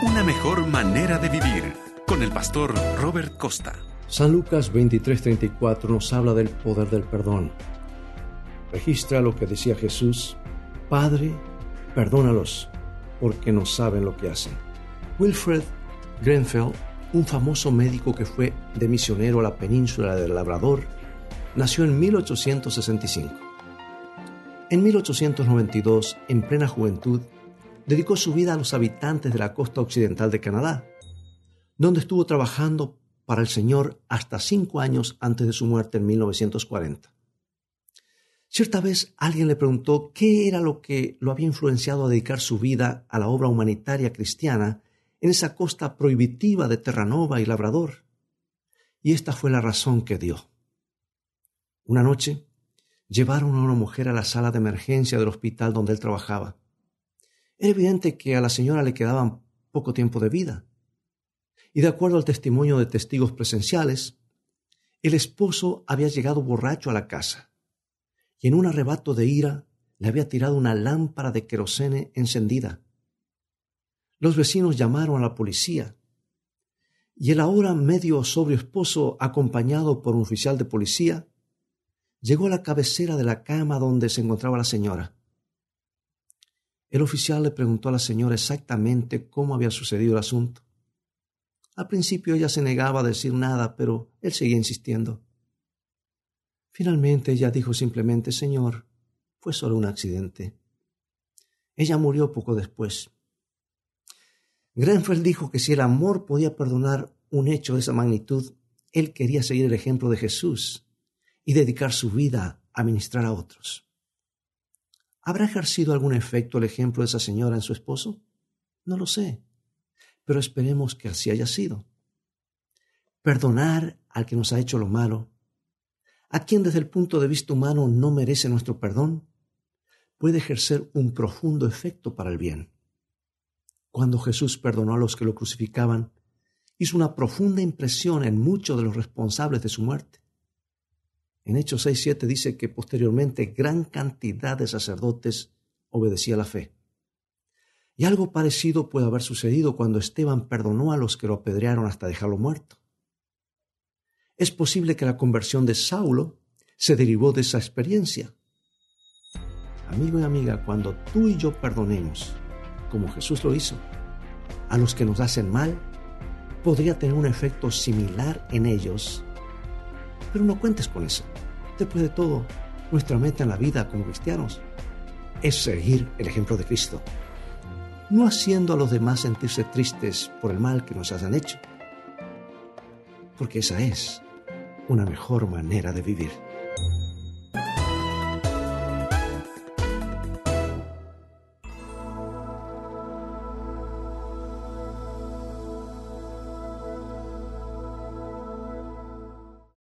Una mejor manera de vivir con el pastor Robert Costa. San Lucas 23:34 nos habla del poder del perdón. Registra lo que decía Jesús, Padre, perdónalos, porque no saben lo que hacen. Wilfred Grenfell, un famoso médico que fue de misionero a la península del Labrador, nació en 1865. En 1892, en plena juventud, dedicó su vida a los habitantes de la costa occidental de Canadá, donde estuvo trabajando para el Señor hasta cinco años antes de su muerte en 1940. Cierta vez alguien le preguntó qué era lo que lo había influenciado a dedicar su vida a la obra humanitaria cristiana en esa costa prohibitiva de Terranova y Labrador. Y esta fue la razón que dio. Una noche, llevaron a una mujer a la sala de emergencia del hospital donde él trabajaba. Era evidente que a la señora le quedaban poco tiempo de vida. Y de acuerdo al testimonio de testigos presenciales, el esposo había llegado borracho a la casa y en un arrebato de ira le había tirado una lámpara de querosene encendida. Los vecinos llamaron a la policía y el ahora medio sobrio esposo, acompañado por un oficial de policía, llegó a la cabecera de la cama donde se encontraba la señora. El oficial le preguntó a la señora exactamente cómo había sucedido el asunto. Al principio ella se negaba a decir nada, pero él seguía insistiendo. Finalmente ella dijo simplemente, Señor, fue solo un accidente. Ella murió poco después. Grenfell dijo que si el amor podía perdonar un hecho de esa magnitud, él quería seguir el ejemplo de Jesús y dedicar su vida a ministrar a otros. ¿Habrá ejercido algún efecto el ejemplo de esa señora en su esposo? No lo sé, pero esperemos que así haya sido. Perdonar al que nos ha hecho lo malo, a quien desde el punto de vista humano no merece nuestro perdón, puede ejercer un profundo efecto para el bien. Cuando Jesús perdonó a los que lo crucificaban, hizo una profunda impresión en muchos de los responsables de su muerte. En Hechos 6.7 dice que posteriormente gran cantidad de sacerdotes obedecía la fe. Y algo parecido puede haber sucedido cuando Esteban perdonó a los que lo apedrearon hasta dejarlo muerto. Es posible que la conversión de Saulo se derivó de esa experiencia. Amigo y amiga, cuando tú y yo perdonemos, como Jesús lo hizo, a los que nos hacen mal, podría tener un efecto similar en ellos pero no cuentes con eso. Después de todo, nuestra meta en la vida como cristianos es seguir el ejemplo de Cristo, no haciendo a los demás sentirse tristes por el mal que nos hayan hecho, porque esa es una mejor manera de vivir.